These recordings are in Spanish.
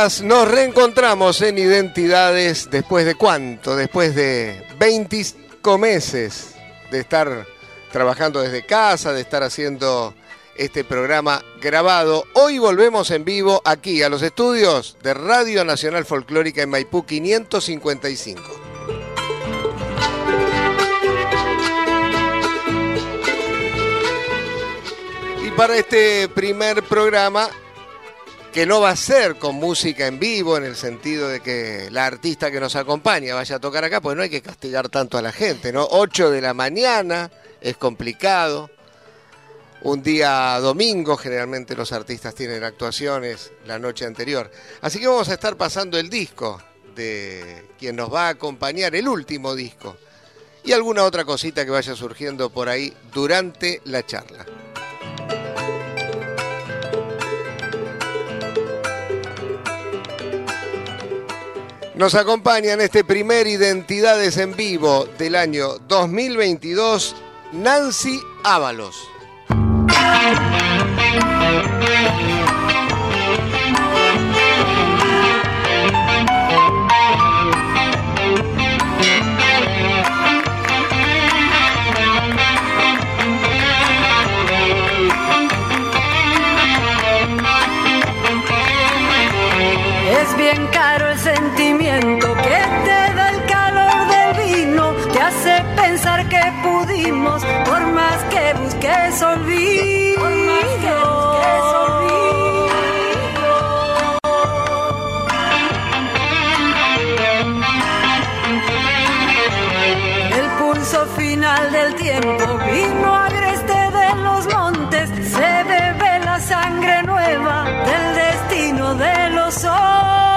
Nos reencontramos en Identidades después de cuánto? Después de 25 meses de estar trabajando desde casa, de estar haciendo este programa grabado. Hoy volvemos en vivo aquí a los estudios de Radio Nacional Folclórica en Maipú 555. Y para este primer programa que no va a ser con música en vivo en el sentido de que la artista que nos acompaña vaya a tocar acá, pues no hay que castigar tanto a la gente, ¿no? 8 de la mañana es complicado. Un día domingo, generalmente los artistas tienen actuaciones la noche anterior. Así que vamos a estar pasando el disco de quien nos va a acompañar, el último disco, y alguna otra cosita que vaya surgiendo por ahí durante la charla. Nos acompaña en este primer Identidades en Vivo del año 2022 Nancy Ábalos. Por más que busques olvido. Por más que busques olvido. El pulso final del tiempo vino agreste de los montes, se bebe la sangre nueva del destino de los hombres.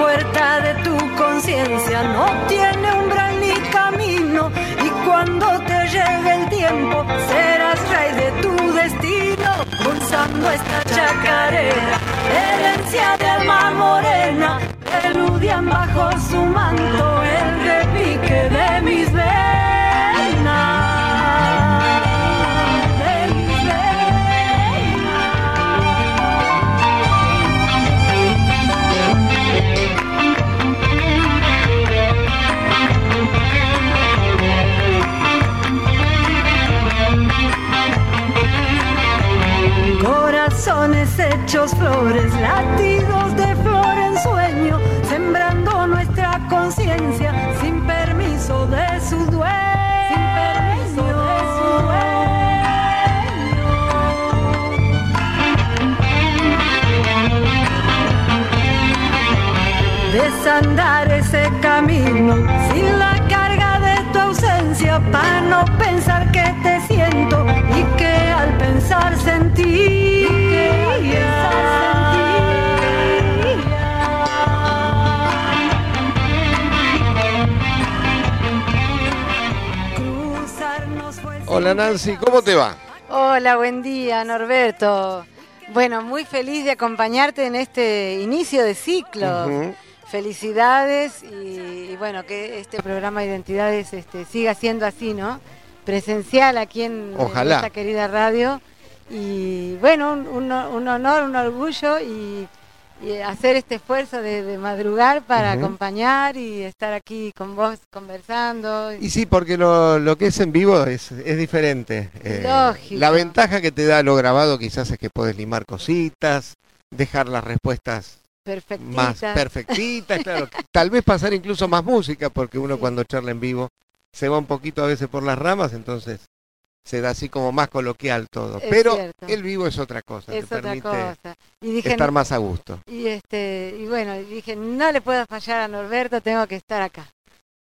Puerta de tu conciencia no tiene umbral ni camino y cuando te llegue el tiempo serás rey de tu destino pulsando esta chacarera herencia de alma morena eludian bajo su manto Flores, latidos de flor en sueño, sembrando nuestra conciencia sin permiso de su dueño. Desandar ese camino sin la carga de tu ausencia para no pensar que te siento y que al pensar sentí. Hola Nancy, ¿cómo te va? Hola, buen día Norberto. Bueno, muy feliz de acompañarte en este inicio de ciclo. Felicidades y, bueno, que este programa Identidades este, siga siendo así, ¿no? Presencial aquí en, esta querida radio. Y bueno, un, honor, un orgullo y, hacer este esfuerzo de, madrugar para acompañar y estar aquí con vos conversando. Y sí, porque lo, que es en vivo es, es diferente. Eh, Lógico. La ventaja que te da lo grabado quizás es que puedes limar cositas, dejar las respuestas más perfectitas, claro. Tal vez pasar incluso más música, porque uno cuando charla en vivo se va un poquito a veces por las ramas, entonces se da así como más coloquial todo. Pero el vivo es otra cosa, te permite estar más a gusto. Y este, y bueno, dije, no le puedo fallar a Norberto, tengo que estar acá.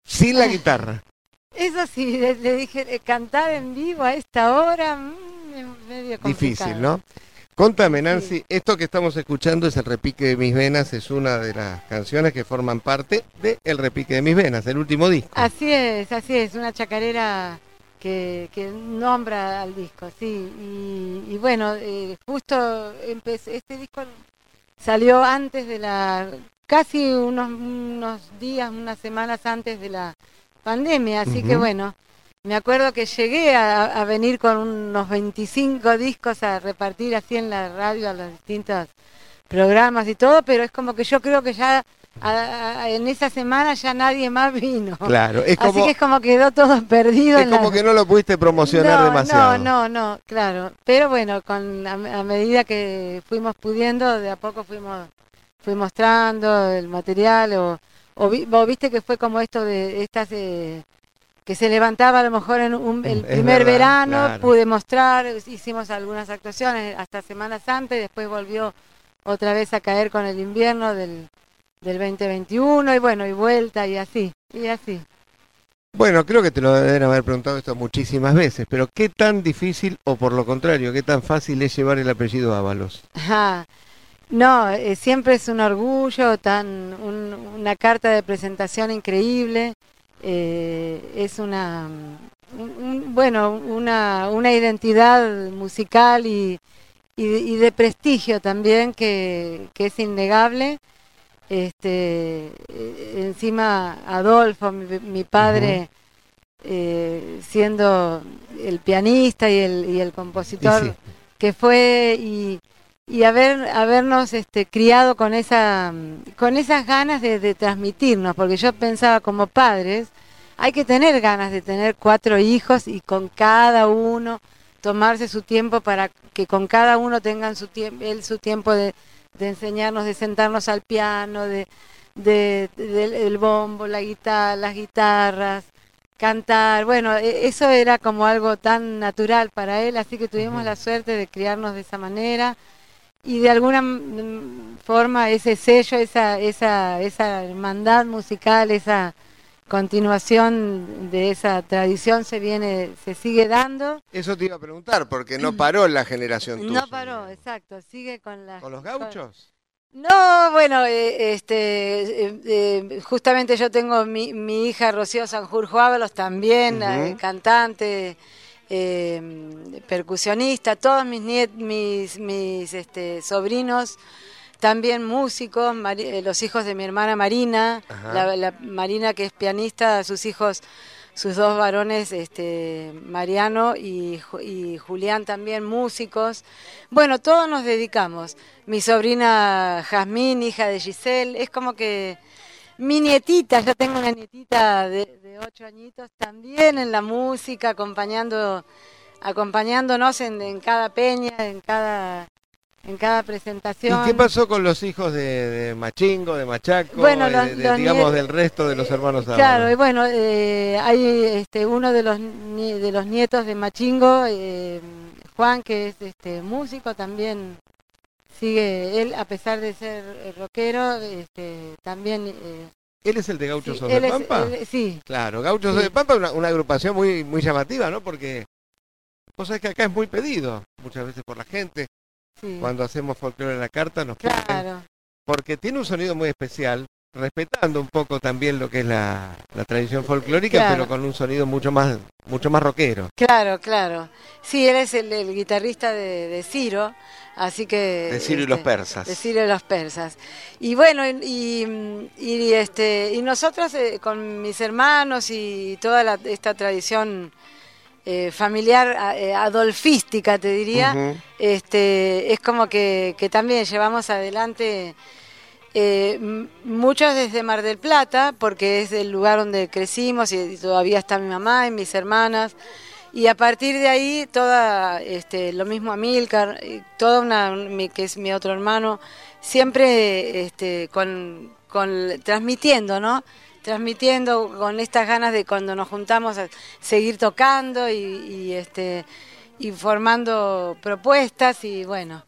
Sin la guitarra. Eso sí, le, dije, eh, cantar en vivo a esta hora, mm, medio complicado. Difícil, ¿no? Contame, Nancy, esto que estamos escuchando es El Repique de Mis Venas, es una de las canciones que forman parte de El Repique de Mis Venas, el último disco. Así es, así es, una chacarera que, nombra al disco, sí. Y, bueno, eh, justo empecé, este disco salió antes de la, casi unos, unos días, unas semanas antes de la pandemia, así que bueno me acuerdo que llegué a, venir con unos 25 discos a repartir así en la radio a los distintos programas y todo, pero es como que yo creo que ya en esa semana ya nadie más vino. Claro, es como, así que es como quedó todo perdido. Es como que no lo pudiste promocionar demasiado. No, no, no, claro. Pero bueno, con a, medida que fuimos pudiendo, de a poco fuimos fui mostrando el material o, o, viste que fue como esto de estas eh, que se levantaba a lo mejor en el primer verano, pude mostrar, hicimos algunas actuaciones hasta semanas antes, después volvió otra vez a caer con el invierno del, del 2021 y bueno, y vuelta y así, y así. Bueno, creo que te lo deben haber preguntado esto muchísimas veces, pero ¿qué tan difícil o por lo contrario, qué tan fácil es llevar el apellido Ábalos? no, eh, siempre es un orgullo, tan una carta de presentación increíble. Eh, es una, bueno, una, una, identidad musical y, y, de, prestigio también que, que, es innegable. Este, encima Adolfo, mi, padre, eh, siendo el pianista y el, y el compositor que fue y, y haber, habernos este, criado con, esa, con esas ganas de, transmitirnos, porque yo pensaba como padres, hay que tener ganas de tener cuatro hijos y con cada uno tomarse su tiempo para que con cada uno tengan su tiempo, él su tiempo de, enseñarnos, de sentarnos al piano, de, de, del bombo, la guitarra, las guitarras, cantar. Bueno, e, eso era como algo tan natural para él, así que tuvimos la suerte de criarnos de esa manera y de alguna forma ese sello, esa, esa, esa hermandad musical, esa continuación de esa tradición se viene, se sigue dando. Eso te iba a preguntar, porque no paró la generación tuya. No paró, exacto, sigue con la... ¿Con los gauchos? No, bueno, eh, este, eh, eh, justamente yo tengo mi, mi hija Rocío Sanjurjo Ábalos también, cantante, eh, percusionista, todos mis, mis, mis este, sobrinos, también músicos, eh, los hijos de mi hermana Marina, la, Marina que es pianista, sus hijos, sus dos varones, este, Mariano y, y Julián también músicos. Bueno, todos nos dedicamos. Mi sobrina Jazmín, hija de Giselle, es como que mi nietita, yo tengo una nietita de, ocho añitos también en la música, acompañando, acompañándonos en, cada peña, en cada en cada presentación. ¿Y qué pasó con los hijos de, Machingo, de Machaco, bueno, digamos del resto de los hermanos Claro, y bueno, eh, hay este, uno de los de los nietos de Machingo, eh, Juan, que es este músico también sigue él a pesar de ser eh, rockero este, también eh, él es el de Gauchos de Pampa sí. Claro Gauchos de Pampa es una, agrupación muy muy llamativa no porque vos sabés que acá es muy pedido muchas veces por la gente cuando hacemos folclore en la carta nos claro porque tiene un sonido muy especial respetando un poco también lo que es la, la tradición folclórica, pero con un sonido mucho más, mucho más rockero. Claro, claro. Sí, él es el, guitarrista de, Ciro, así que... De Ciro y los este, persas. De Ciro y los persas. Y bueno, y, y este, y nosotros eh, con mis hermanos y toda esta tradición eh, familiar eh, adolfística, te diría, este, es como que, que también llevamos adelante eh, muchos desde Mar del Plata, porque es el lugar donde crecimos y, todavía está mi mamá y mis hermanas. Y a partir de ahí, toda, este, lo mismo a Milcar, toda una, que es mi otro hermano, siempre este, con, transmitiendo, ¿no? Transmitiendo con estas ganas de cuando nos juntamos a seguir tocando y, este, y formando propuestas y bueno,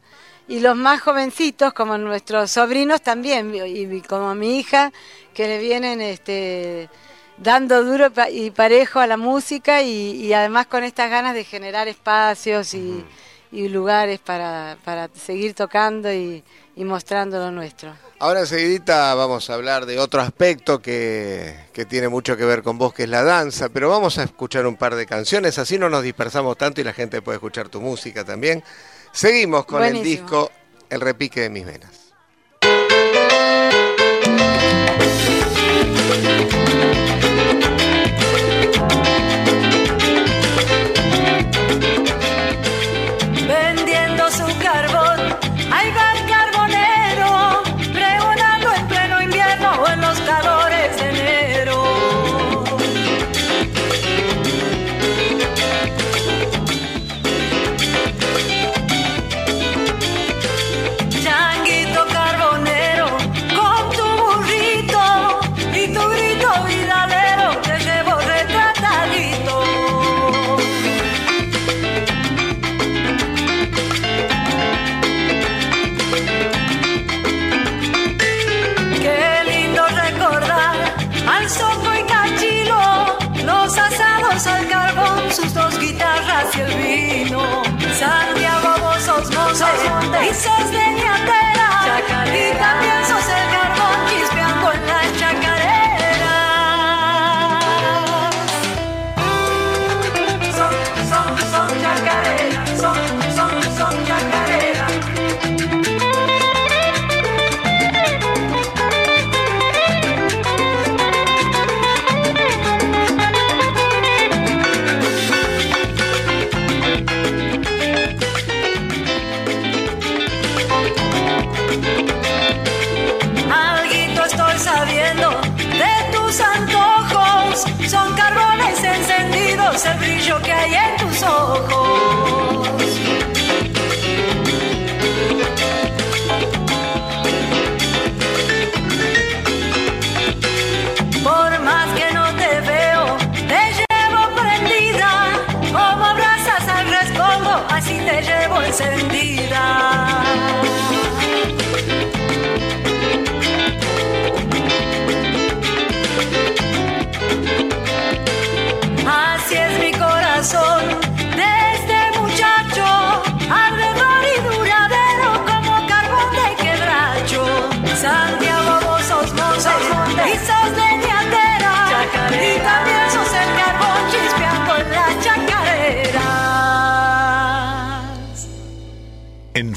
y los más jovencitos, como nuestros sobrinos también, y como mi hija, que le vienen este, dando duro y parejo a la música y, además con estas ganas de generar espacios y, lugares para, seguir tocando y, mostrando lo nuestro. Ahora enseguida vamos a hablar de otro aspecto que, que, tiene mucho que ver con vos, que es la danza, pero vamos a escuchar un par de canciones, así no nos dispersamos tanto y la gente puede escuchar tu música también. Seguimos con el disco El repique de mis venas.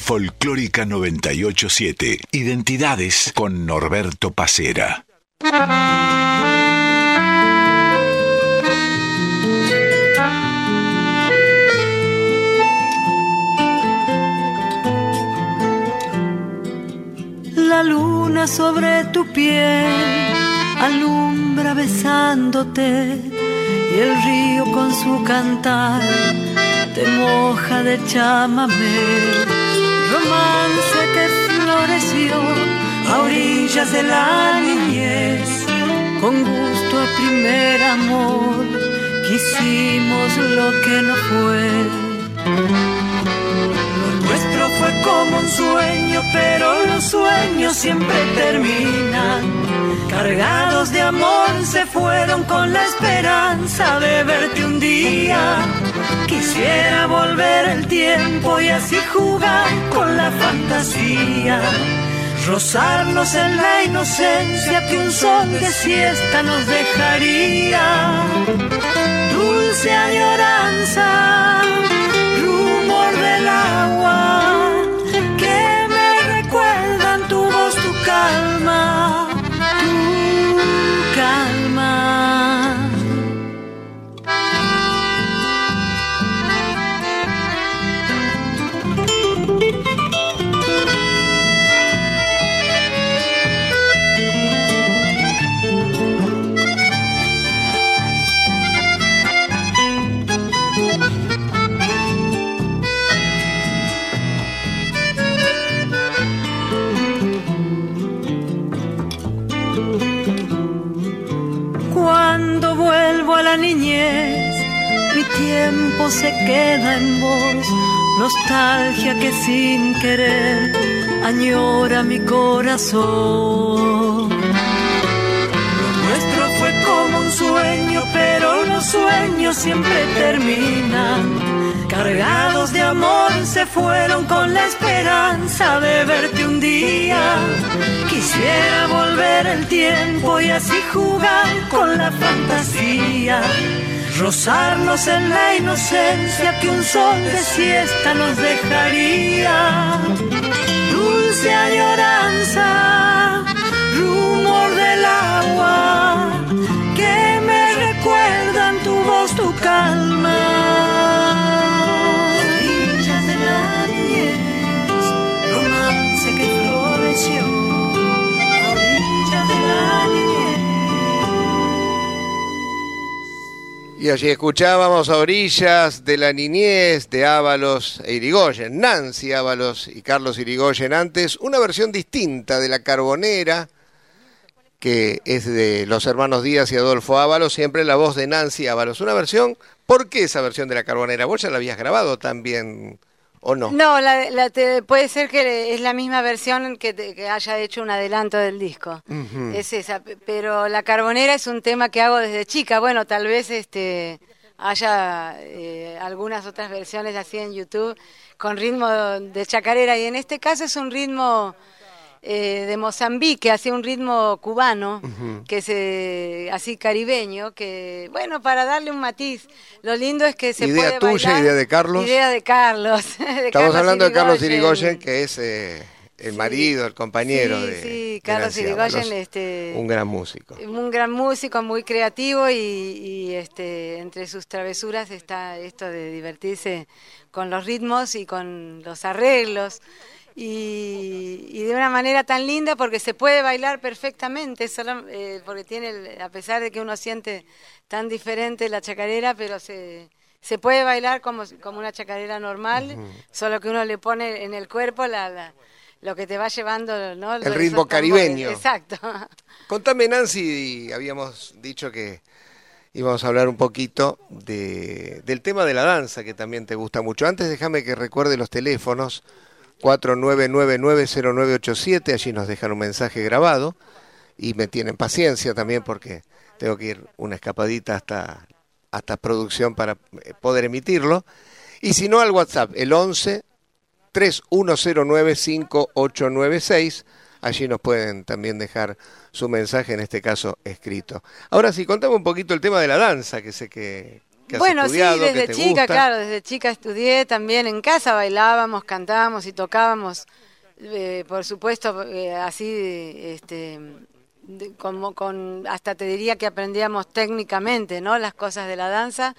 Folclórica 987, Identidades con Norberto Pacera. la luna sobre tu piel alumbra besándote y el río con su cantar te moja de chamamé. Romance que floreció a orillas de la niñez, con gusto a primer amor, quisimos lo que no fue un sueño, pero los sueños siempre terminan. Cargados de amor se fueron con la esperanza de verte un día. Quisiera volver el tiempo y así jugar con la fantasía rozarnos en la inocencia que un sol de siesta nos dejaría. Dulce añoranza, rumor del agua, tiempo se queda en vos. Nostalgia que sin querer añora mi corazón. Nuestro fue como un sueño, pero los sueños siempre terminan. Cargados de amor se fueron con la esperanza de verte un día. Quisiera volver el tiempo y así jugar con la fantasía. Rozarnos en la inocencia que un sol de siesta nos dejaría. Dulce añoranza, rumor del agua, que me recuerdan tu voz, tu calma. Y allí escuchábamos a orillas de la niñez de Ábalos e Irigoyen, Nancy Ábalos y Carlos Irigoyen antes, una versión distinta de la Carbonera, que es de los hermanos Díaz y Adolfo Ábalos, siempre la voz de Nancy Ábalos. Una versión, ¿por qué esa versión de la Carbonera? ¿Vos ya la habías grabado también o no? No, la, la te- puede ser que es la misma versión que, te- que haya hecho un adelanto del disco. Es esa, pe- pero la carbonera es un tema que hago desde chica. Bueno, tal vez este haya eh, algunas otras versiones así en YouTube con ritmo de chacarera y en este caso es un ritmo eh, de Mozambique, así un ritmo cubano, que es eh, así caribeño, que bueno, para darle un matiz, lo lindo es que se Idea puede tuya, bailar- idea de Carlos. Idea de Carlos. de Estamos Carlos hablando de Carlos Irigoyen. Que es eh, el marido, el compañero Sí, de, sí, Carlos Irigoyen, este, un gran músico. Un gran músico, muy creativo y, y, este, entre sus travesuras está esto de divertirse con los ritmos y con los arreglos. Y, y de una manera tan linda porque se puede bailar perfectamente, solo, eh, porque tiene, el- a pesar de que uno siente tan diferente la chacarera, pero se, se puede bailar como, como una chacarera normal, solo que uno le pone en el cuerpo la, la- lo que te va llevando, ¿no? El ritmo caribeño. Exacto. Contame, Nancy, habíamos dicho que íbamos a hablar un poquito de, del tema de la danza, que también te gusta mucho. Antes déjame que recuerde los teléfonos, 49990987, allí nos dejan un mensaje grabado y me tienen paciencia también porque tengo que ir una escapadita hasta, hasta producción para eh, poder emitirlo. Y si no, al WhatsApp, el 11 31095896. Allí nos pueden también dejar su mensaje, en este caso escrito. Ahora sí, contame un poquito el tema de la danza, que sé que, que has bueno, estudiado, sí, que desde te chica, gusta. claro, desde chica estudié también en casa, bailábamos, cantábamos y tocábamos, eh, por supuesto, eh, así, este, de- como con, hasta te diría que aprendíamos técnicamente, ¿no? Las cosas de la danza,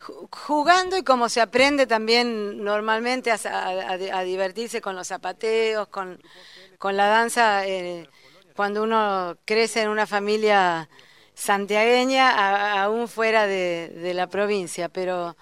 ju- jugando y como se aprende también normalmente a, a- a- a divertirse con los zapateos, con, con la danza, eh, cuando uno crece en una familia santiagueña, aún fuera de, la provincia, pero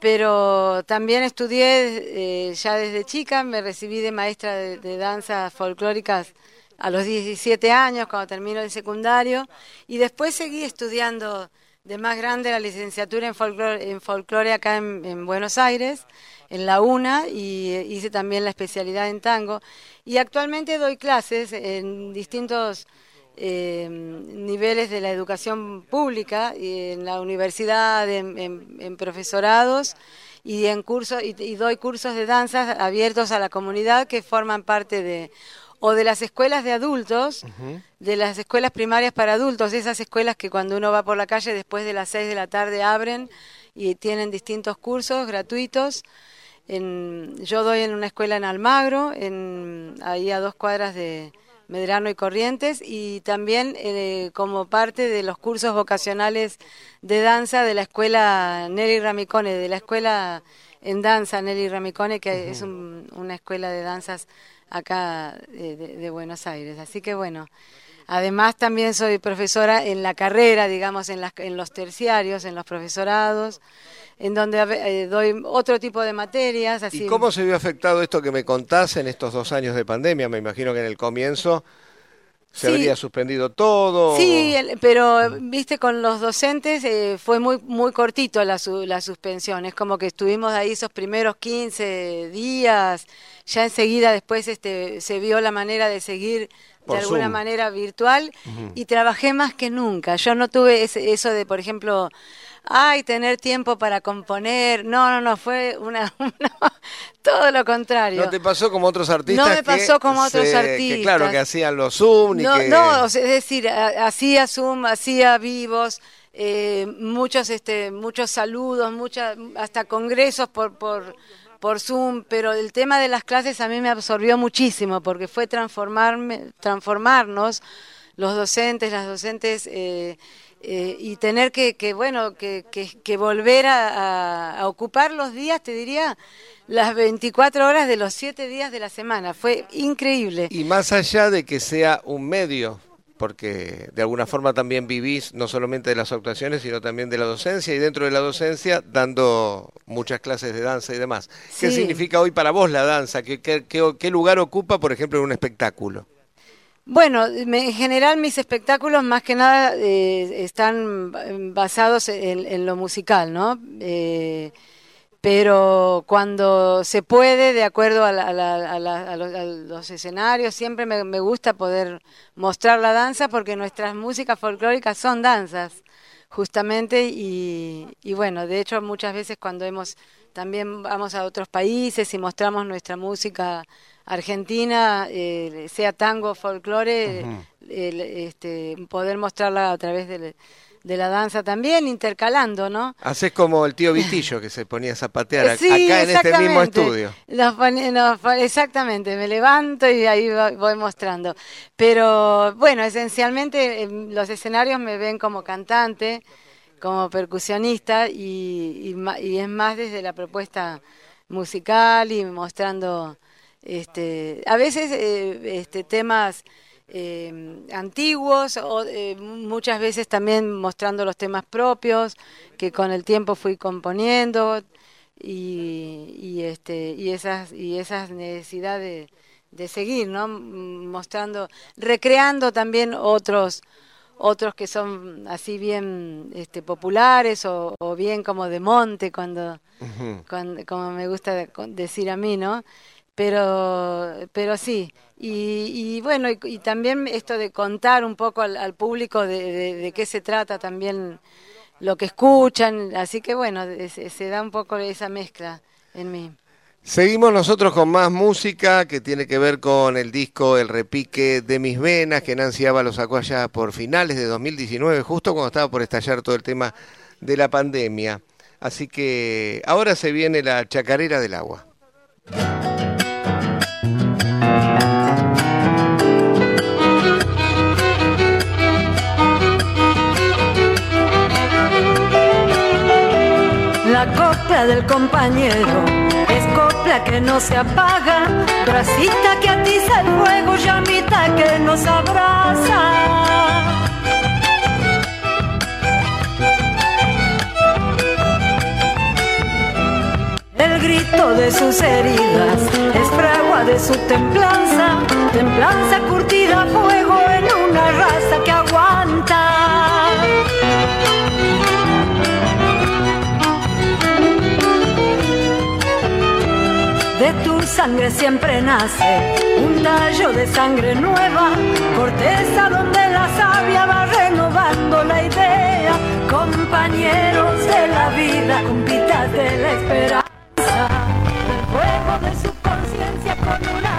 pero también estudié eh, ya desde chica, me recibí de maestra de, de danzas folclóricas a los 17 años, cuando termino el secundario, y después seguí estudiando de más grande la licenciatura en folclore, en folclore acá en, en Buenos Aires, en la UNA, y eh, hice también la especialidad en tango, y actualmente doy clases en distintos eh, niveles de la educación pública, y en la universidad, en, en- en profesorados y en cursos y, y doy cursos de danzas abiertos a la comunidad que forman parte de o de las escuelas de adultos, de las escuelas primarias para adultos, esas escuelas que cuando uno va por la calle después de las 6 de la tarde abren y tienen distintos cursos gratuitos. En, yo doy en una escuela en Almagro, en, ahí a dos cuadras de Medrano y Corrientes, y también eh, como parte de los cursos vocacionales de danza de la escuela Nelly Ramicone, de la escuela en danza Nelly Ramicone, que es una escuela de danzas acá de, de, Buenos Aires. Así que bueno, además también soy profesora en la carrera, digamos, en, las, en los terciarios, en los profesorados, en donde eh, doy otro tipo de materias. Así. ¿Y cómo se vio afectado esto que me contás en estos dos años de pandemia? Me imagino que en el comienzo se habría suspendido todo. Sí, pero viste, con los docentes eh, fue muy muy cortito la, la suspensión. Es como que estuvimos ahí esos primeros 15 días. Ya enseguida después este, se vio la manera de seguir de alguna manera virtual y trabajé más que nunca. Yo no tuve eso de, por ejemplo, ay, tener tiempo para componer. No, no, no, fue una, todo lo contrario. ¿No te pasó como otros artistas? No me pasó como otros artistas. Que claro, que hacían los Zoom. no, no, es decir, hacía Zoom, hacía vivos, eh, muchos, este, muchos saludos, muchas, hasta congresos por, por, por Zoom, pero el tema de las clases a mí me absorbió muchísimo porque fue transformarme, transformarnos, los docentes, las docentes. Eh, eh, y tener que, que bueno, que, que, volver a, ocupar los días, te diría, las 24 horas de los 7 días de la semana. Fue increíble. Y más allá de que sea un medio, porque de alguna forma también vivís no solamente de las actuaciones, sino también de la docencia, y dentro de la docencia dando muchas clases de danza y demás. ¿Qué significa hoy para vos la danza? ¿Qué, qué, qué lugar ocupa, por ejemplo, en un espectáculo? Bueno, en general mis espectáculos más que nada eh, están basados en, lo musical, ¿no? Eh, pero cuando se puede, de acuerdo a, los, escenarios, siempre me, gusta poder mostrar la danza porque nuestras músicas folclóricas son danzas, justamente, y, y bueno, de hecho muchas veces cuando hemos, también vamos a otros países y mostramos nuestra música Argentina, eh, sea tango, folclore, este, poder mostrarla a través de, la danza también, intercalando, ¿no? Haces como el tío Vitillo que se ponía a zapatear acá en este mismo estudio. exactamente, me levanto y ahí voy mostrando. Pero bueno, esencialmente los escenarios me ven como cantante, como percusionista y, y es más desde la propuesta musical y mostrando este, a veces eh, este, temas eh, antiguos o eh, muchas veces también mostrando los temas propios que con el tiempo fui componiendo y, y este y esas y esas necesidades de, seguir no mostrando recreando también otros otros que son así bien este, populares o, bien como de monte cuando, cuando como me gusta decir a mí no pero, pero sí. Y, bueno, y, también esto de contar un poco al, público de, qué se trata también lo que escuchan, así que bueno, se, da un poco esa mezcla en mí. Seguimos nosotros con más música que tiene que ver con el disco El repique de mis venas, que Nancy lo sacó allá por finales de 2019, justo cuando estaba por estallar todo el tema de la pandemia. Así que ahora se viene la chacarera del agua. Del compañero es copla que no se apaga, bracita que atiza el fuego, llamita que nos abraza. El grito de sus heridas es fragua de su templanza, templanza curtida a fuego en una raza que De tu sangre siempre nace un tallo de sangre nueva, corteza donde la savia va renovando la idea, compañeros de la vida, compitas de la esperanza. El fuego de su conciencia con una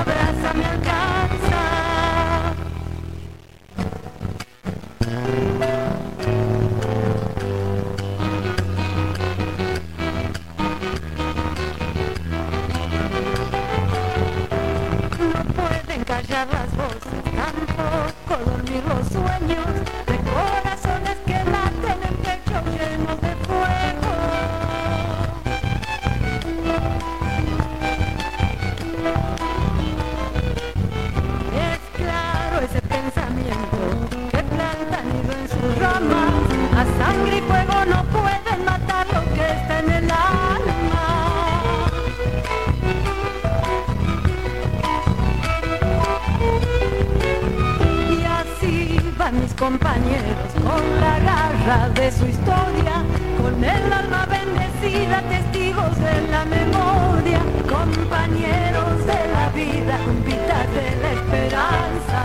compañeros con la garra de su historia, con el alma bendecida, testigos de la memoria, compañeros de la vida, cumpitas de la esperanza,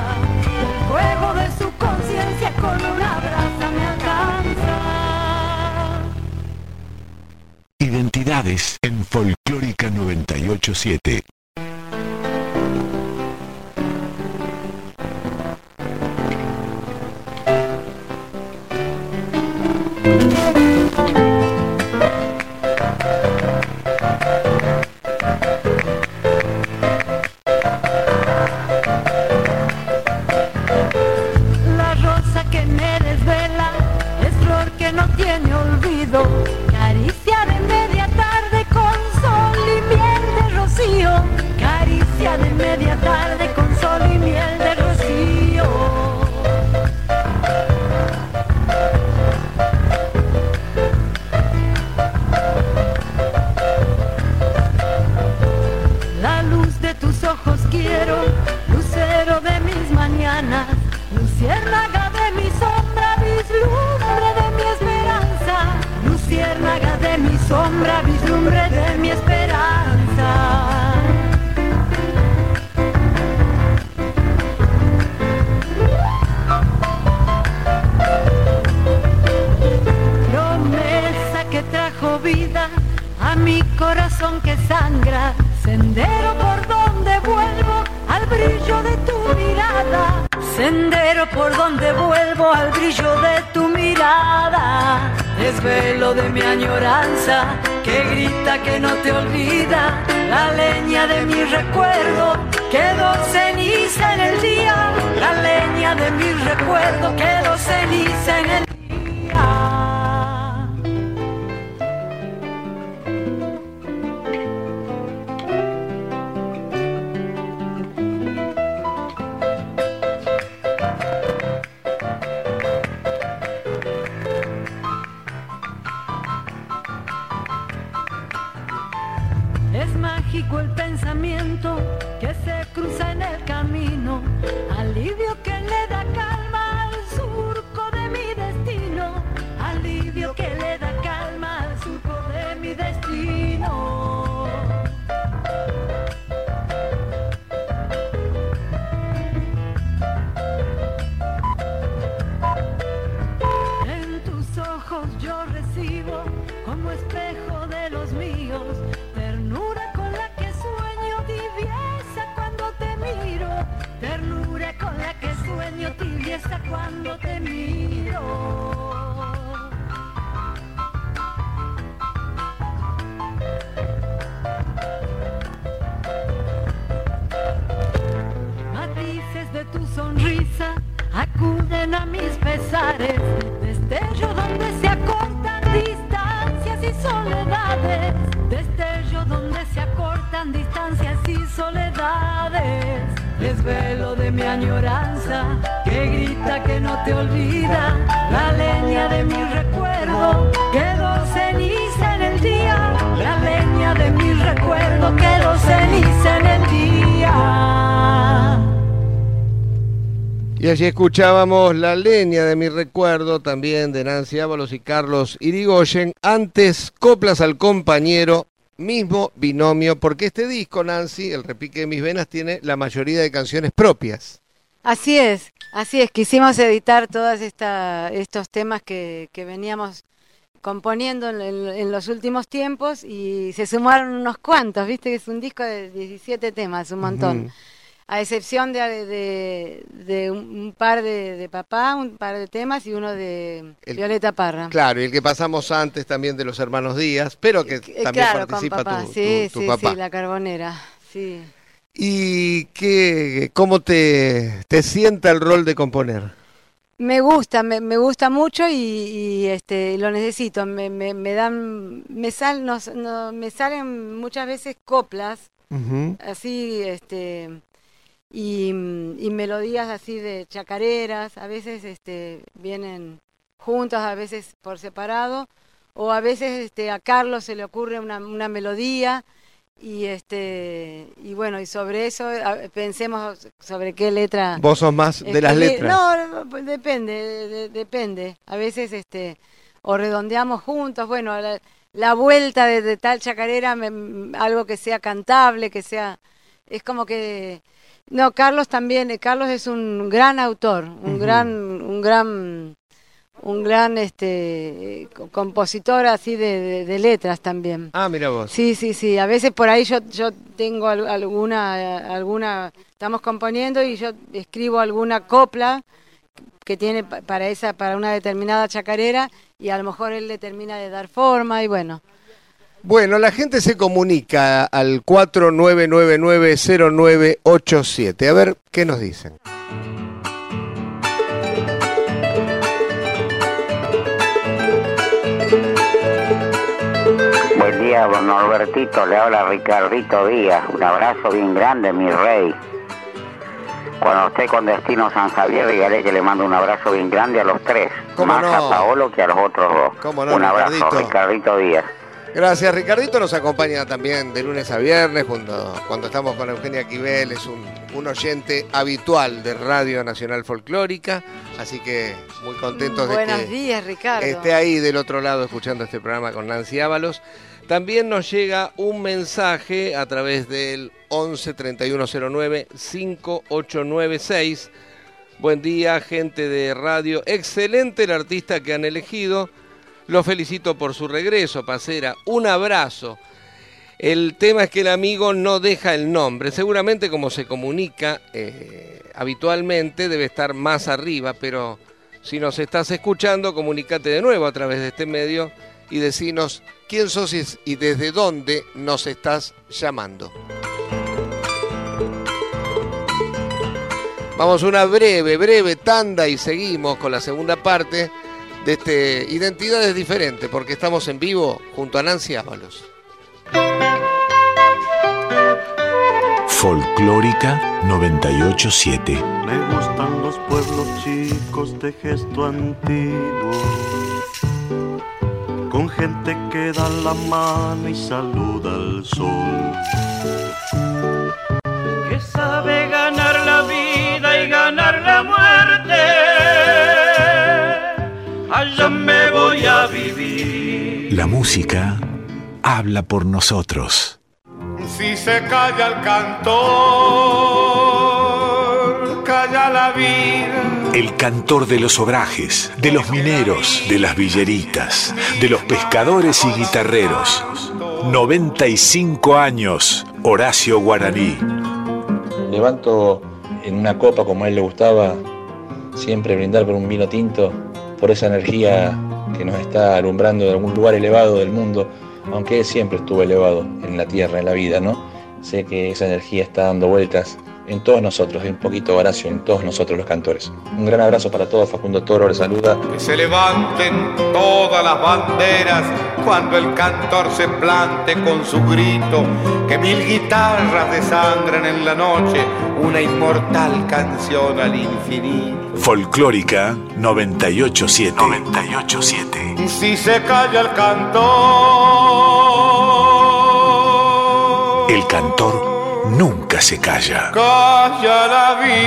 el fuego de su conciencia con una brasa me alcanza. Identidades en Folclórica 987. Que grita que no te olvida, la leña de mi recuerdo quedó ceniza en el día, la leña de mi recuerdo quedó ceniza en el que se cruza cuando te miro. Matices de tu sonrisa acuden a mis pesares, destello donde se acortan distancias y soledades, destello donde se acortan distancias y soledades, desvelo de mi añoranza que grita que no te olvida, la leña de mi recuerdo quedó ceniza en el día, la leña de mi recuerdo quedó ceniza en el día. Y allí escuchábamos La leña de mi recuerdo, también de Nancy Ábalos y Carlos Irigoyen. Antes, Coplas al compañero, mismo binomio, porque este disco, Nancy, El repique de mis venas, tiene la mayoría de canciones propias. Así es, así es. Quisimos editar todos estos temas que, que veníamos componiendo en, en- en los últimos tiempos y se sumaron unos cuantos, viste que es un disco de 17 temas, un montón. A excepción de, de, de un par de, de papá, un par de temas y uno de El- Violeta Parra. Claro, y el que pasamos antes también de los hermanos Díaz, pero que Eh, también claro, con participa papá. tu, sí, tu sí, papá. sí, la carbonera, sí. ¿Y qué, cómo te, te sienta el rol de componer? Me gusta, me, me gusta mucho y, y, este lo necesito. Me, me, me dan, me sal, nos- no, me salen muchas veces coplas así, este y, y melodías así de chacareras. A veces este vienen juntas, a veces por separado, o a veces este a Carlos se le ocurre una, una melodía Y este y bueno, y sobre eso pensemos sobre qué letra Vos sos más de las letras. No, pues depende, de- de- depende. A veces este o redondeamos juntos, bueno, la, la vuelta de, de tal chacarera, me- algo que sea cantable, que sea es como que no, Carlos también, eh, Carlos es un gran autor, un gran un gran un gran este co- compositor así de, de- de letras también. Ah, mira vos. Sí, sí, sí. A veces por ahí yo, yo tengo al- alguna, alguna, estamos componiendo y yo escribo alguna copla que tiene pa- para esa, para una determinada chacarera y a lo mejor él le termina de dar forma y bueno. Bueno, la gente se comunica al 49990987. A ver, ¿qué nos dicen? Buen día, don Norbertito. Le habla Ricardito Díaz. Un abrazo bien grande, mi rey. Cuando esté con destino San Javier, dígale que le mando un abrazo bien grande a los tres. ¿Cómo Más no? a Paolo que a los otros dos. ¿Cómo no, un abrazo, Ricardito? Ricardito Díaz. Gracias, Ricardito nos acompaña también de lunes a viernes cuando, cuando estamos con Eugenia Quivel, es un, un oyente habitual de Radio Nacional Folclórica, así que muy contentos de que días, Ricardo. esté ahí del otro lado escuchando este programa con Nancy Ábalos. También nos llega un mensaje a través del 11 3109 5896. Buen día, gente de radio. Excelente el artista que han elegido. Lo felicito por su regreso, Pacera. Un abrazo. El tema es que el amigo no deja el nombre. Seguramente como se comunica eh, habitualmente debe estar más arriba, pero si nos estás escuchando, comunícate de nuevo a través de este medio y decinos quién sos y- desde dónde nos estás llamando. Vamos a una breve, breve tanda y seguimos con la segunda parte de este Identidades Diferentes, porque estamos en vivo junto a Nancy Ábalos. Folclórica 987. Me gustan los pueblos chicos de gesto antiguo, con gente que da la mano y saluda al sol. Vivir. La música habla por nosotros. Si se calla el cantor, calla la vida. El cantor de los obrajes, de los mineros, de las villeritas, de los pescadores y guitarreros. 95 años, Horacio Guaraní. levanto en una copa como a él le gustaba, siempre brindar por un vino tinto, por esa energía que nos está alumbrando de algún lugar elevado del mundo, aunque siempre estuvo elevado en la tierra, en la vida, ¿no? Sé que esa energía está dando vueltas en todos nosotros, y un poquito Horacio, en todos nosotros los cantores. Un gran abrazo para todos, Facundo Toro les saluda. Que se levanten todas las banderas cuando el cantor se plante con su grito. Que mil guitarras desangren en la noche una inmortal canción al infinito. Folclórica 987. 987. Si se calla el cantor, El cantor nunca se calla. calla la vida.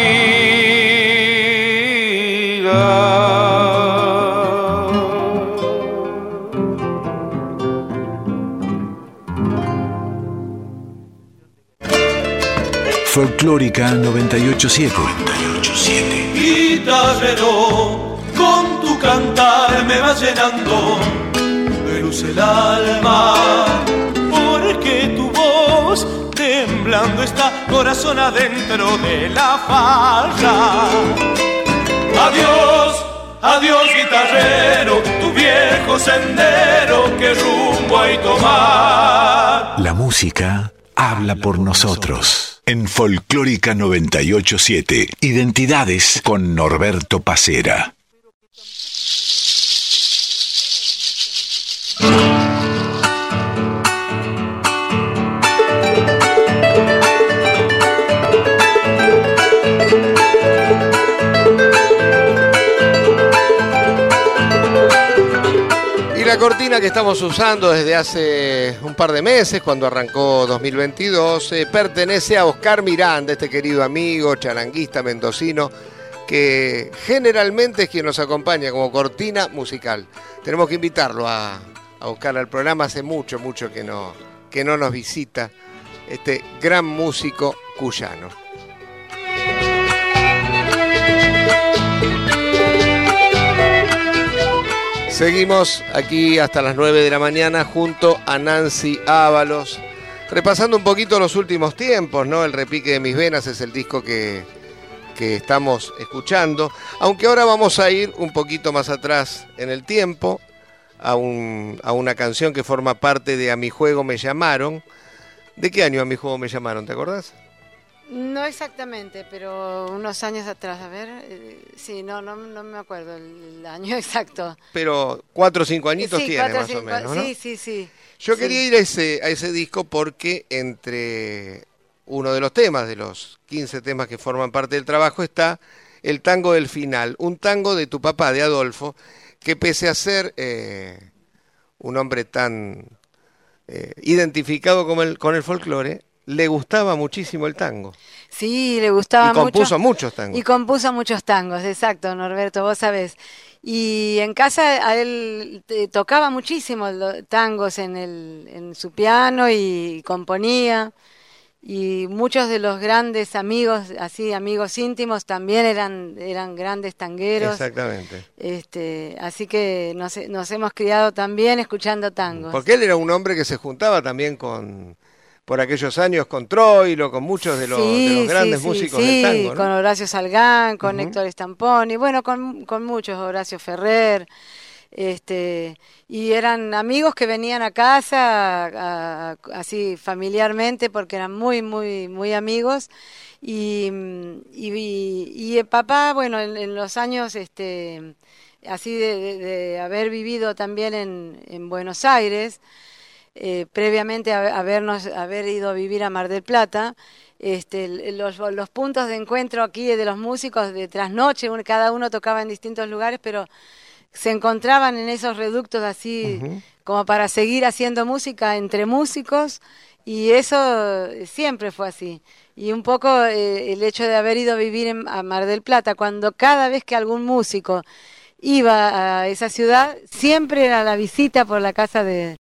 Folclórica 987. 987. Guitarrero, con tu cantar me vas llenando de luz el alma, temblando está corazón adentro de la farra. Adiós, adiós guitarrero, tu viejo sendero, que rumbo hay tomar. La música habla por nosotros. En Folclórica 987. Identidades con Norberto Pacera. La cortina que estamos usando desde hace un par de meses, cuando arrancó 2022, eh, pertenece a Oscar Miranda, este querido amigo, charanguista mendocino, que generalmente es quien nos acompaña como cortina musical. Tenemos que invitarlo a, a Oscar al programa, hace mucho, mucho que no, que no nos visita este gran músico cuyano. Seguimos aquí hasta las 9 de la mañana junto a Nancy Ábalos, repasando un poquito los últimos tiempos, ¿no? El repique de mis venas es el disco que, que estamos escuchando, aunque ahora vamos a ir un poquito más atrás en el tiempo, a, un- a una canción que forma parte de A mi juego me llamaron. ¿De qué año A mi juego me llamaron? ¿Te acordás? No exactamente, pero unos años atrás, a ver, eh, sí, no, no, no me acuerdo el, el año exacto. Pero cuatro o cinco añitos sí, tiene cuatro, más o menos, ¿no? Sí, sí, sí. Yo Sí. quería ir a ese, a ese disco porque entre uno de los temas, de los 15 temas que forman parte del trabajo, está el tango del final, un tango de tu papá, de Adolfo, que pese a ser eh, un hombre tan eh, identificado como el, con el folclore, le gustaba muchísimo el tango. Sí, le gustaba y compuso mucho. muchos tangos. Y compuso muchos tangos, exacto, Norberto, vos sabés. Y en casa a él tocaba muchísimo tangos en, el, en su piano y componía. Y muchos de los grandes amigos, así amigos íntimos, también eran, eran grandes tangueros. Exactamente. Este, así que nos, nos hemos criado también escuchando tangos. Porque él era un hombre que se juntaba también con, por aquellos años, con Troilo, con muchos de los, de los grandes sí, músicos sí, del tango. ¿no? con Horacio Salgán, con Ujú. Héctor Stamponi, bueno, con, con muchos, Horacio Ferrer, este, y eran amigos que venían a casa, a- a- así familiarmente, porque eran muy, muy, muy amigos, y, y, y- y el papá, bueno, en, en los años, este, así de, de- de haber vivido también en, en Buenos Aires, eh, previamente a habernos haber ido a vivir a Mar del Plata, este, los, los puntos de encuentro aquí de los músicos de trasnoche, cada uno tocaba en distintos lugares, pero se encontraban en esos reductos así como para seguir haciendo música entre músicos y eso eh, siempre fue así. Y un poco eh, el hecho de haber ido a vivir en, a Mar del Plata, cuando cada vez que algún músico iba a esa ciudad, siempre era la visita por la casa de,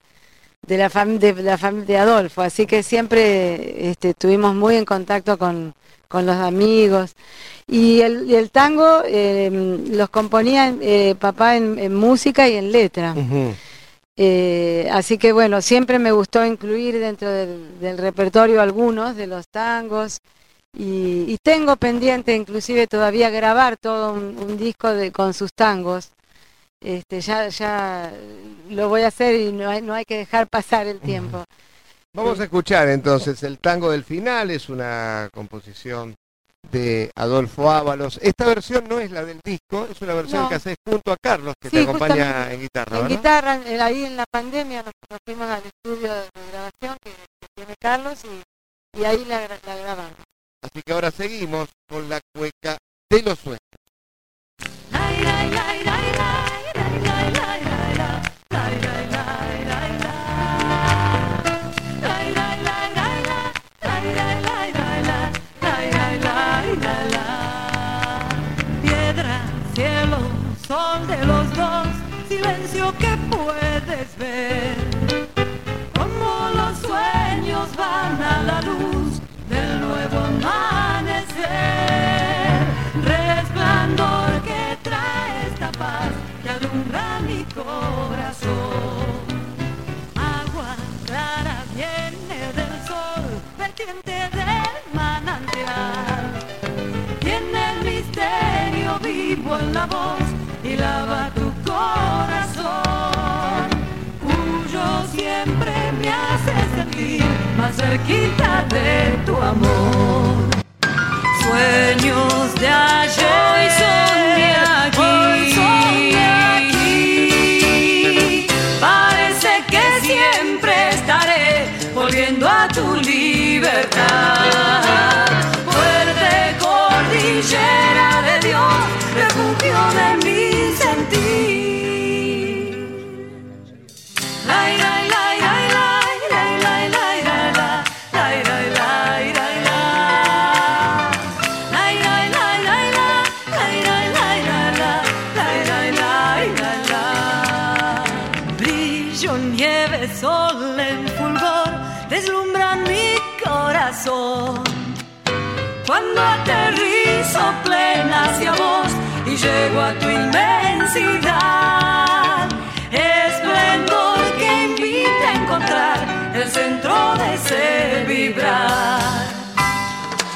de la fam- de la familia de Adolfo, así que siempre este, estuvimos muy en contacto con, con los amigos. Y el, y el tango eh, los componía eh, papá en, en música y en letra. Eh, así que bueno, siempre me gustó incluir dentro del, del repertorio algunos de los tangos. Y, y tengo pendiente inclusive todavía grabar todo un, un disco de, con sus tangos. Este, ya, ya lo voy a hacer y no hay, no hay que dejar pasar el tiempo. Vamos a escuchar entonces el tango del final, es una composición de Adolfo Ábalos. Esta versión no es la del disco, es una versión No. que haces junto a Carlos, que Sí, te acompaña en guitarra, En ¿verdad? guitarra, eh, ahí en la pandemia nos, nos fuimos al estudio de grabación que, que tiene Carlos y, y ahí la, la grabamos. Así que ahora seguimos con la cueca de los sueños. Van a la luz del nuevo amanecer. Cerquita de tu amor. Sueños de ayer son de. Libertad. Y llego a tu inmensidad, esplendor que invita a encontrar el centro de ese vibrar.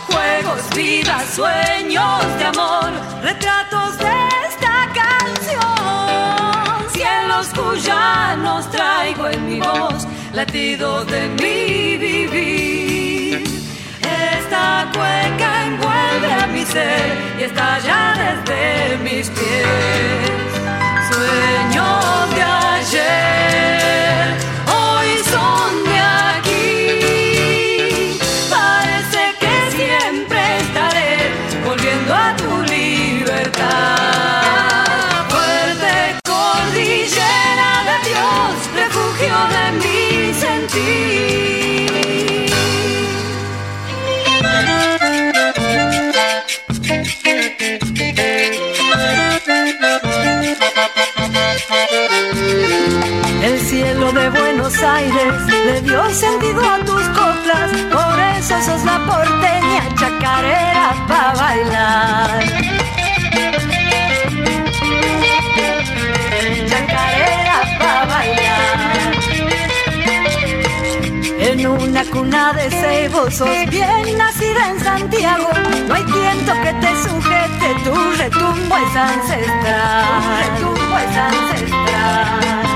Juegos, vidas, sueños de amor, retratos de esta canción, cielos cuyanos traigo en mi voz, latidos de mi vivir. Esta cueca envuelve a mi ser y estalla desde mis pies. Sueños de ayer, hoy son de aquí. Parece que siempre estaré volviendo a tu libertad. Fuerte cordillera de Dios, refugio de mi sentir. Le dio sentido a tus coplas, por eso sos la porteña chacarera para bailar. Chacarera para bailar. En una cuna de ceibo sos bien nacida en Santiago. No hay viento que te sujete, tu retumbo es ancestral. Tu retumbo es ancestral.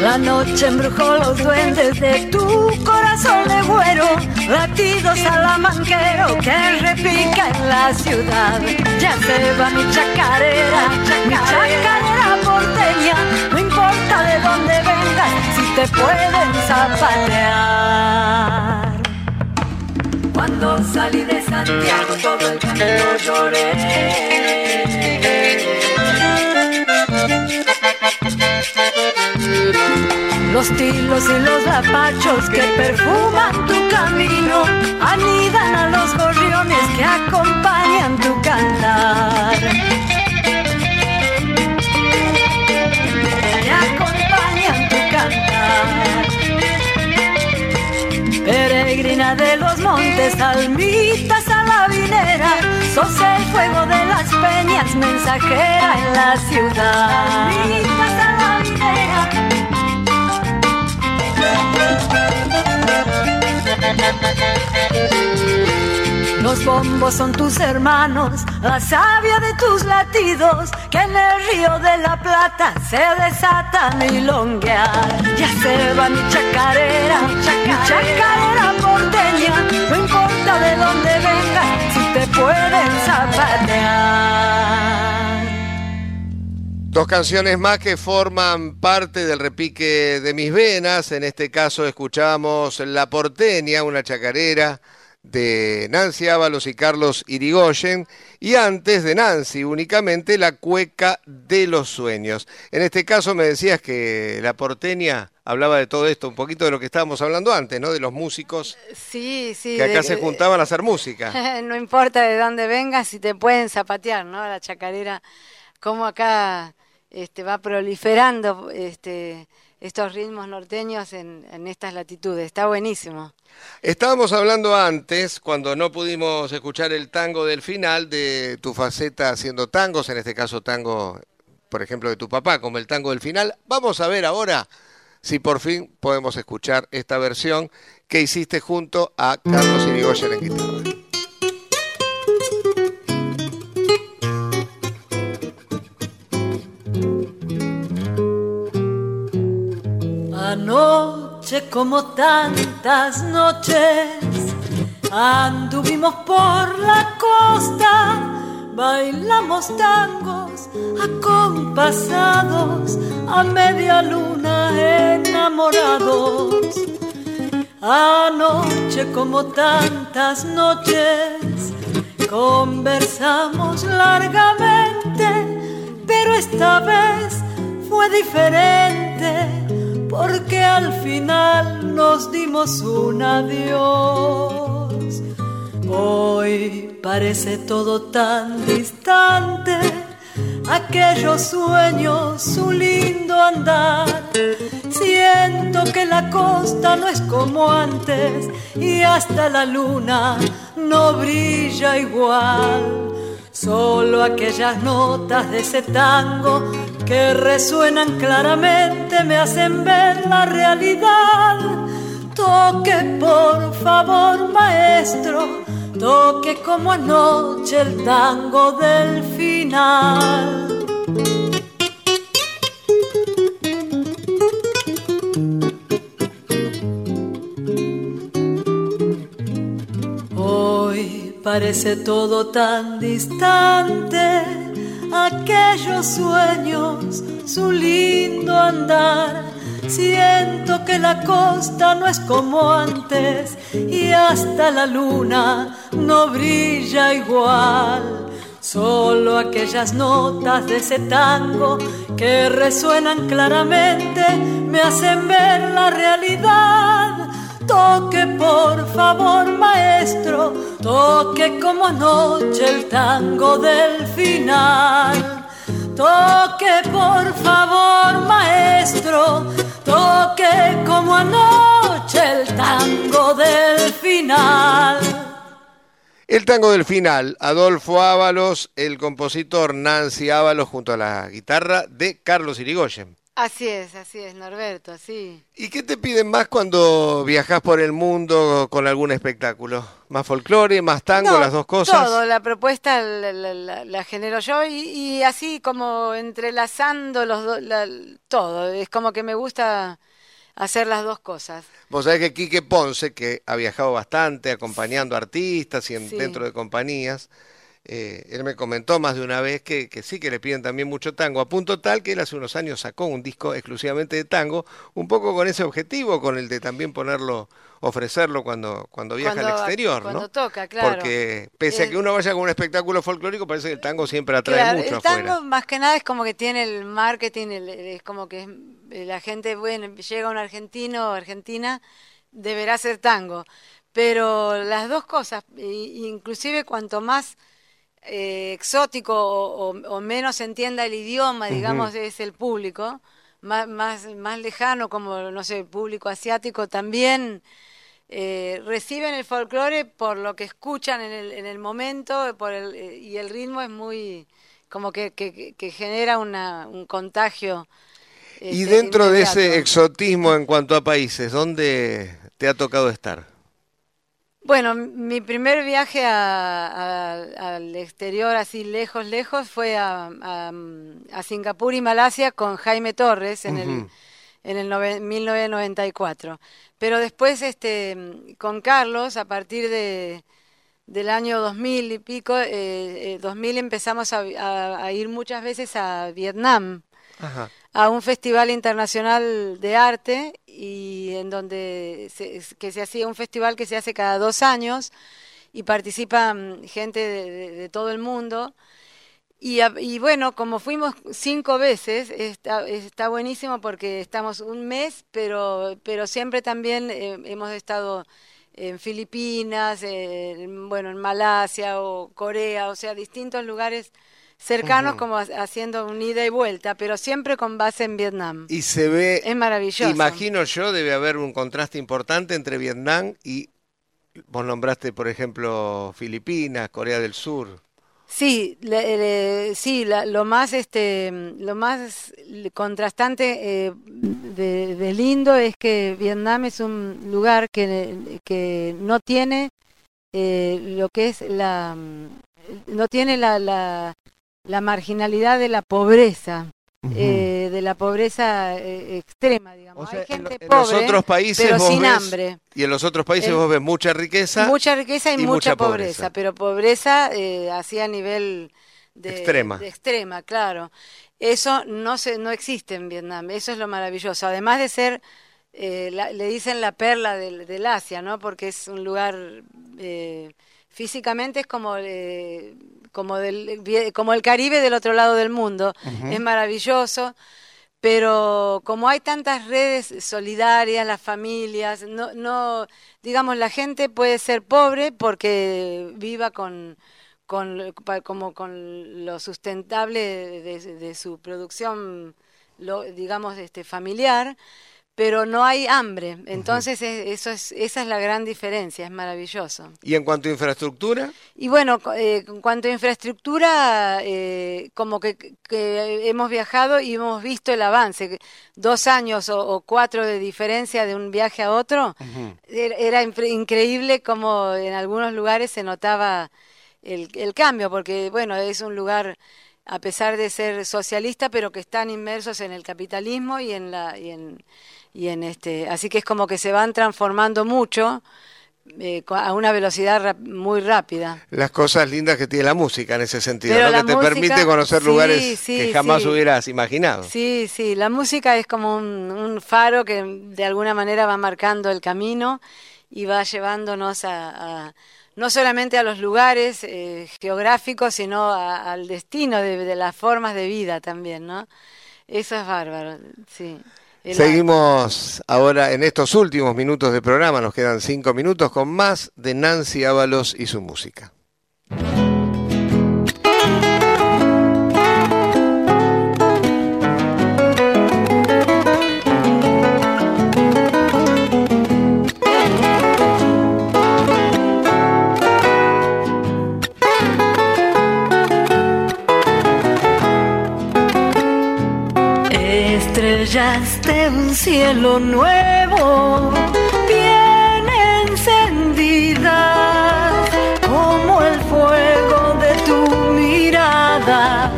La noche embrujó los duendes de tu corazón de güero, latidos salamanquero que repica en la ciudad. Ya se va mi chacarera, mi chacarera porteña, no importa de dónde vengas, si te pueden zapatear. Cuando salí de Santiago todo el camino lloré. Los tilos y los lapachos que perfuman tu camino anidan a los gorriones que acompañan tu cantar. Que acompañan tu cantar. Peregrina de los montes, almita salabinera, sos el fuego de las peñas, mensajera en la ciudad. Almita salabinera. Los bombos son tus hermanos, la savia de tus latidos, que en el río de la Plata se desatan y longuear. Ya se va mi chacarera, mi chacarera porteña, no importa de dónde venga, si te pueden zapatear. Dos canciones más que forman parte del repique de mis venas. En este caso escuchamos La Porteña, una chacarera de Nancy Ábalos y Carlos Irigoyen. Y antes de Nancy, únicamente La Cueca de los Sueños. En este caso me decías que La Porteña hablaba de todo esto, un poquito de lo que estábamos hablando antes, ¿no? De los músicos Sí, sí. que acá de- se juntaban a hacer música. no importa de dónde vengas, si te pueden zapatear, ¿no? La chacarera, como acá este, va proliferando este, estos ritmos norteños en, en estas latitudes. Está buenísimo. Estábamos hablando antes, cuando no pudimos escuchar el tango del final, de tu faceta haciendo tangos, en este caso tango, por ejemplo, de tu papá, como el tango del final. Vamos a ver ahora si por fin podemos escuchar esta versión que hiciste junto a Carlos Irigoyen en guitarra. Anoche como tantas noches anduvimos por la costa, bailamos tangos acompasados a media luna enamorados. Anoche como tantas noches conversamos largamente, pero esta vez fue diferente porque al final nos dimos un adiós. Hoy parece todo tan distante, aquellos sueños, su lindo andar. Siento que la costa no es como antes y hasta la luna no brilla igual. Solo aquellas notas de ese tango que resuenan claramente me hacen ver la realidad. Toque por favor maestro, toque como anoche el tango del final. Hoy parece todo tan distante, aquellos sueños, su lindo andar. Siento que la costa no es como antes y hasta la luna no brilla igual. Solo aquellas notas de ese tango que resuenan claramente me hacen ver la realidad. Toque por favor maestro, toque como anoche el tango del final. Toque por favor maestro, toque como anoche el tango del final. El tango del final, Adolfo Ábalos, el compositor Nancy Ábalos junto a la guitarra de Carlos Irigoyen. Así es, así es, Norberto, así. ¿Y qué te piden más cuando viajas por el mundo con algún espectáculo? ¿Más folclore, más tango, No, las dos cosas? Todo, la propuesta la, la- genero yo y, y así como entrelazando los dos, la- todo. Es como que me gusta hacer las dos cosas. Vos sabés que Quique Ponce, que ha viajado bastante acompañando artistas y en- Sí. dentro de compañías, eh, él me comentó más de una vez que, que sí que le piden también mucho tango, a punto tal que él hace unos años sacó un disco exclusivamente de tango, un poco con ese objetivo, con el de también ponerlo, ofrecerlo cuando, cuando viaja Cuando- al exterior, cuando ¿no? toca, claro. Porque pese a El- que uno vaya con un espectáculo folclórico, parece que el tango siempre atrae Claro, mucho el tango afuera. más que nada es como que tiene el marketing, el- es como que es- eh, la gente, bueno, llega un argentino o argentina, deberá ser tango. Pero las dos cosas, inclusive cuanto más eh, exótico o, o- o menos entienda el idioma, digamos, es el público, más, más, más lejano como, no sé, el público asiático también eh, reciben el folclore por lo que escuchan en el, en el momento por el, eh, y el ritmo es muy como que, que, que genera una, un contagio. Y este, dentro de ese exotismo en cuanto a países, ¿dónde te ha tocado estar? Bueno, mi primer viaje a- a- al exterior, así lejos, lejos, fue a, a- a Singapur y Malasia con Jaime Torres en el, en el nove- 1994. Pero después, este, con Carlos, a partir de, del año 2000 y pico, eh, eh, 2000 empezamos a, a- a ir muchas veces a Vietnam Ajá. A un festival internacional de arte y en donde se, que se hacía un festival que se hace cada dos años y participan gente de, todo el mundo. Y, bueno, como fuimos cinco veces, está, está buenísimo porque estamos un mes, pero, pero siempre también eh, hemos estado en Filipinas, en, bueno, en Malasia o Corea, o sea, distintos lugares cercanos como ha- haciendo un ida y vuelta, pero siempre con base en Vietnam. Y se ve, Es maravilloso. imagino yo, debe haber un contraste importante entre Vietnam y, vos nombraste, por ejemplo, Filipinas, Corea del Sur. Sí, le- le- sí, la- lo más este, lo más contrastante eh, de, de lindo es que Vietnam es un lugar que, que no tiene eh, lo que es la no tiene la, la, la marginalidad de la pobreza, eh, de la pobreza eh, extrema, digamos. O sea, Hay gente en los pobre, otros países pero vos sin ves- hambre. Y en los otros países El- vos ves mucha riqueza. Mucha riqueza y, y mucha, mucha pobreza, pobreza. pero pobreza eh, así a nivel de, Extrema. de extrema, claro. Eso no se, no existe en Vietnam, eso es lo maravilloso. Además de ser, eh, la- le dicen la perla del, del Asia, ¿no? Porque es un lugar, eh, físicamente es como, eh, como, del, como el Caribe del otro lado del mundo. Es maravilloso pero como hay tantas redes solidarias, las familias, no, no, digamos, la gente puede ser pobre porque viva con, con, como con lo sustentable de, de- de su producción, lo, digamos, este, familiar, pero no hay hambre. Entonces, e- eso es, esa es la gran diferencia, es maravilloso. Y en cuanto a infraestructura, Y bueno, eh, en cuanto a infraestructura, eh, como que, que hemos viajado y hemos visto el avance. Dos años o, o cuatro de diferencia de un viaje a otro, era, era increíble como en algunos lugares se notaba el, el cambio, porque bueno, es un lugar, a pesar de ser socialista, pero que están inmersos en el capitalismo y en la... Y en, y en este, así que es como que se van transformando mucho eh, a una velocidad muy rápida. las cosas lindas que tiene la música en ese sentido, que te permite conocer sí, lugares sí, que jamás sí. hubieras imaginado. Sí, sí, la música es como un, un faro que de alguna manera va marcando el camino y va llevándonos a, a- no solamente a los lugares eh, geográficos, sino al destino de, las formas de vida también, ¿no? Eso es bárbaro, sí. Seguimos ahora en estos últimos minutos de programa, nos quedan cinco minutos con más de Nancy Ábalos y su música. De un cielo nuevo, bien encendidas, como el fuego de tu mirada,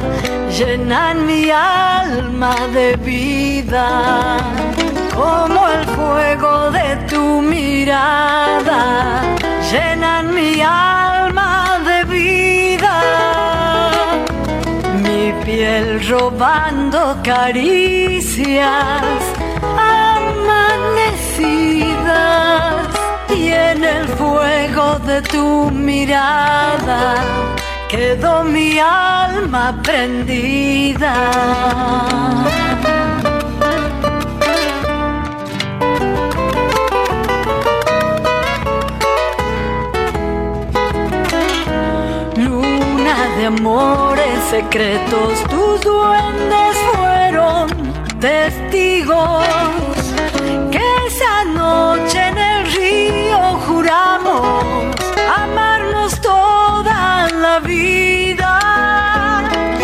llenan mi alma de vida. Como el fuego de tu mirada, llenan mi alma de piel robando caricias amanecidas y en el fuego de tu mirada quedó mi alma prendida. Secretos, tus duendes fueron testigos que esa noche en el río juramos amarnos toda la vida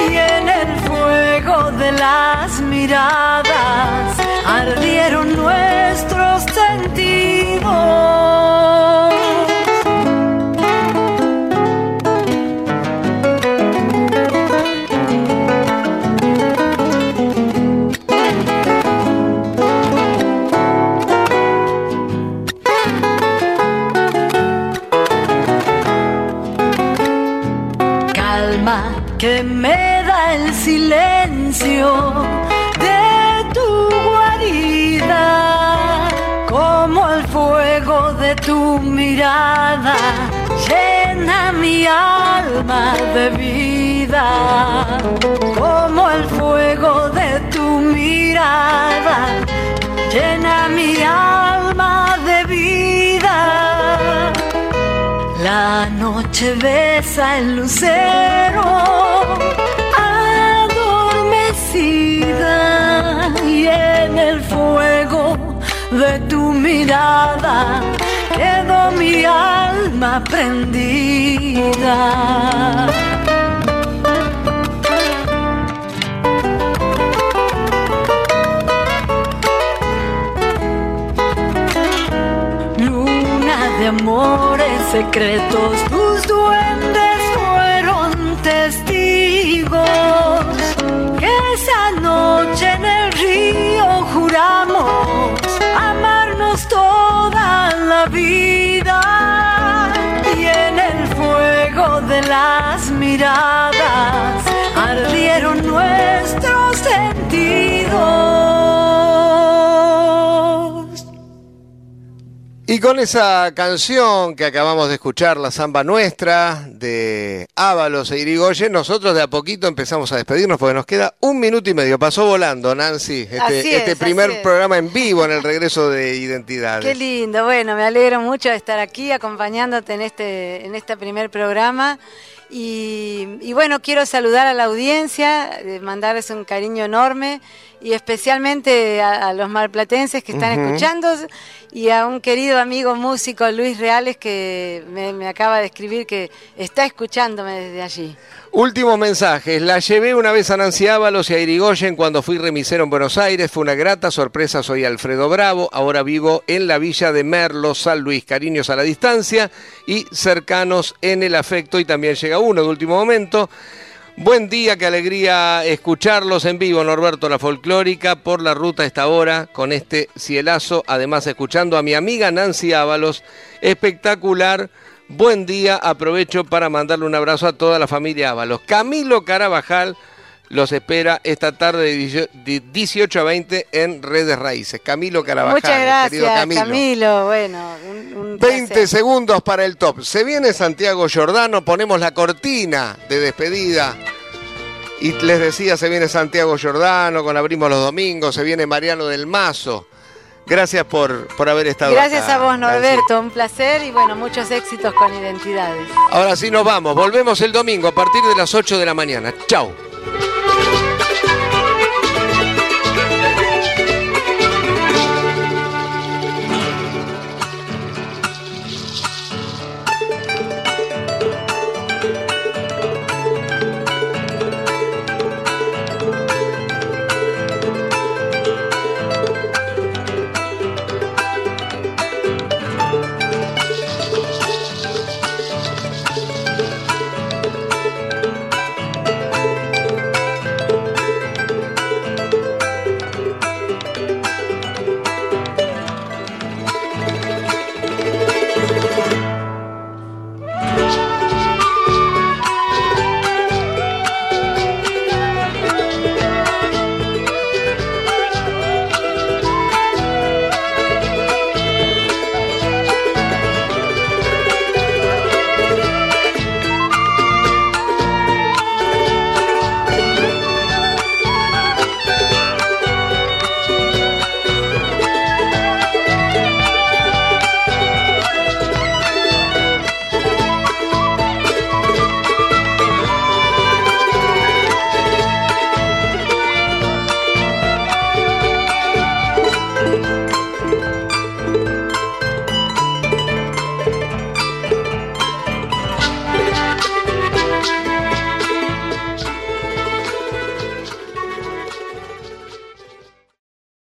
y en el fuego de las miradas ardieron nuestros sentidos. Llena mi alma de vida, como el fuego de tu mirada llena mi alma de vida. La noche besa el lucero adormecida y en el fuego de tu mirada mi alma prendida. Luna de amores secretos, tus duendes fueron testigos que esa noche en el río juramos amarnos toda la vida y en el fuego de las miradas ardieron nuestros Y con esa canción que acabamos de escuchar, la samba nuestra de Ábalos e Irigoyen, nosotros de a poquito empezamos a despedirnos porque nos queda un minuto y medio. Pasó volando, Nancy, este, Así es, este primer es. programa en vivo en el regreso de Identidades. Qué lindo, bueno, me alegro mucho de estar aquí acompañándote en este, en este primer programa Y, y bueno, quiero saludar a la audiencia, eh, mandarles un cariño enorme y especialmente a, a los marplatenses que están escuchando y a un querido amigo músico, Luis Reales, que me, me acaba de escribir que está escuchándome desde allí. Últimos mensajes. La llevé una vez a Nancy Ábalos y a Irigoyen cuando fui remisero en Buenos Aires. Fue una grata sorpresa. Soy Alfredo Bravo. Ahora vivo en la villa de Merlo, San Luis. Cariños a la distancia y cercanos en el afecto. Y también llega uno de último momento. Buen día, qué alegría escucharlos en vivo, Norberto La Folclórica, por la ruta a esta hora, con este cielazo, además escuchando a mi amiga Nancy Ábalos, espectacular, buen día, aprovecho para mandarle un abrazo a toda la familia Ábalos. Camilo Carabajal los espera esta tarde de 18 de 18 a 20 en Redes Raíces. Camilo Carabajal, Muchas querido gracias, Camilo. Camilo. Bueno, un, un 20 placer. segundos para el top. Se viene Santiago Giordano, ponemos la cortina de despedida. Y les decía, se viene Santiago Giordano, con Abrimos los Domingos, se viene Mariano del Mazo. Gracias por, por haber estado Gracias acá, a vos, Nancy. Norberto. Un placer y bueno, muchos éxitos con identidades. Ahora sí nos vamos. Volvemos el domingo a partir de las 8 de la mañana. Chau.